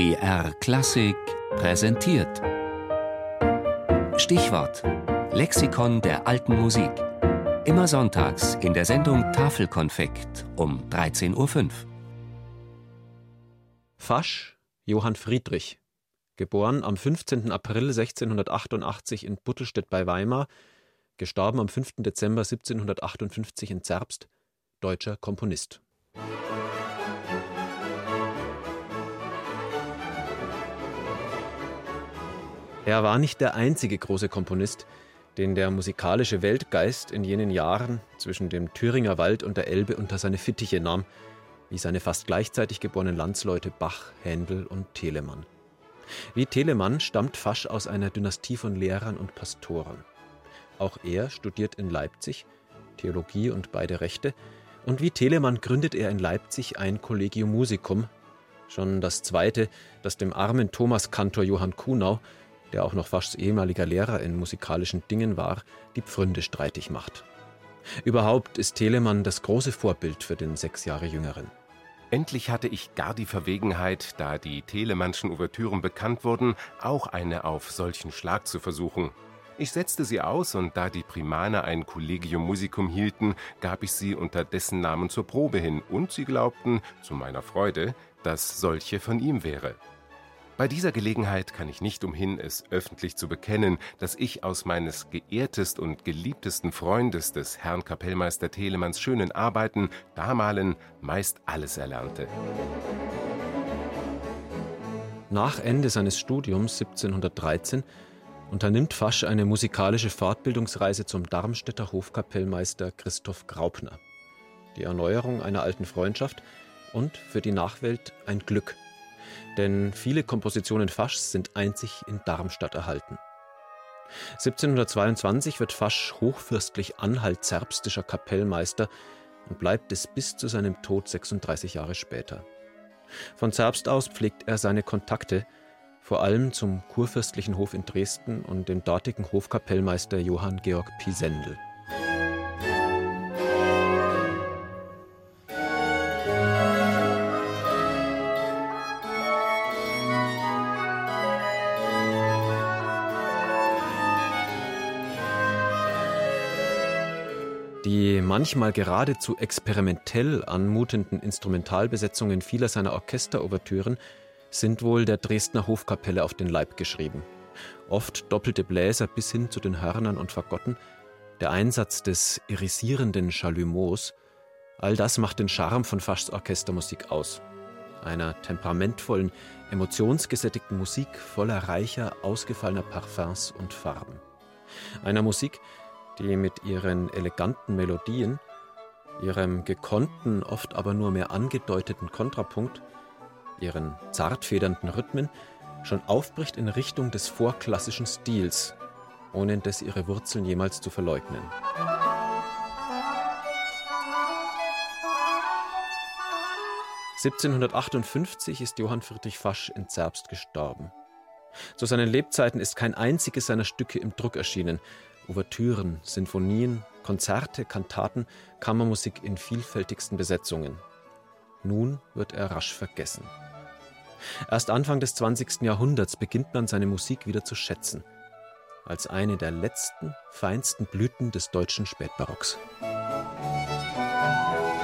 BR Klassik präsentiert. Stichwort: Lexikon der alten Musik. Immer sonntags in der Sendung Tafelkonfekt um 13.05 Uhr. Fasch, Johann Friedrich. Geboren am 15. April 1688 in Buttelstedt bei Weimar, gestorben am 5. Dezember 1758 in Zerbst, deutscher Komponist. Er war nicht der einzige große Komponist, den der musikalische Weltgeist in jenen Jahren zwischen dem Thüringer Wald und der Elbe unter seine Fittiche nahm, wie seine fast gleichzeitig geborenen Landsleute Bach, Händel und Telemann. Wie Telemann stammt Fasch aus einer Dynastie von Lehrern und Pastoren. Auch er studiert in Leipzig Theologie und beide Rechte, und wie Telemann gründet er in Leipzig ein Collegium Musicum, schon das zweite, das dem armen Thomaskantor Johann Kuhnau der auch noch Faschs ehemaliger Lehrer in musikalischen Dingen war, die Pfründe streitig macht. Überhaupt ist Telemann das große Vorbild für den sechs Jahre Jüngeren. Endlich hatte ich gar die Verwegenheit, da die Telemannschen Ouvertüren bekannt wurden, auch eine auf solchen Schlag zu versuchen. Ich setzte sie aus und da die Primaner ein Collegium Musicum hielten, gab ich sie unter dessen Namen zur Probe hin und sie glaubten, zu meiner Freude, dass solche von ihm wäre. Bei dieser Gelegenheit kann ich nicht umhin, es öffentlich zu bekennen, dass ich aus meines geehrtest und geliebtesten Freundes des Herrn Kapellmeister Telemanns schönen Arbeiten damalen meist alles erlernte. Nach Ende seines Studiums 1713 unternimmt Fasch eine musikalische Fortbildungsreise zum Darmstädter Hofkapellmeister Christoph Graupner. Die Erneuerung einer alten Freundschaft und für die Nachwelt ein Glück – denn viele Kompositionen Faschs sind einzig in Darmstadt erhalten. 1722 wird Fasch hochfürstlich anhalt-zerbstischer Kapellmeister und bleibt es bis zu seinem Tod 36 Jahre später. Von Zerbst aus pflegt er seine Kontakte, vor allem zum kurfürstlichen Hof in Dresden und dem dortigen Hofkapellmeister Johann Georg Pisendel. Die manchmal geradezu experimentell anmutenden Instrumentalbesetzungen vieler seiner Orchesterouvertüren sind wohl der Dresdner Hofkapelle auf den Leib geschrieben. Oft doppelte Bläser bis hin zu den Hörnern und Fagotten, der Einsatz des irisierenden Chalumeaus, all das macht den Charme von Faschs Orchestermusik aus. Einer temperamentvollen, emotionsgesättigten Musik voller reicher, ausgefallener Parfums und Farben. Einer Musik, die mit ihren eleganten Melodien, ihrem gekonnten, oft aber nur mehr angedeuteten Kontrapunkt, ihren zartfedernden Rhythmen schon aufbricht in Richtung des vorklassischen Stils, ohne indes ihre Wurzeln jemals zu verleugnen. (1758) ist Johann Friedrich Fasch in Zerbst gestorben. Zu seinen Lebzeiten ist kein einziges seiner Stücke im Druck erschienen, Ouvertüren, Sinfonien, Konzerte, Kantaten, Kammermusik in vielfältigsten Besetzungen. Nun wird er rasch vergessen. Erst Anfang des 20. Jahrhunderts beginnt man seine Musik wieder zu schätzen, als eine der letzten, feinsten Blüten des deutschen Spätbarocks. Musik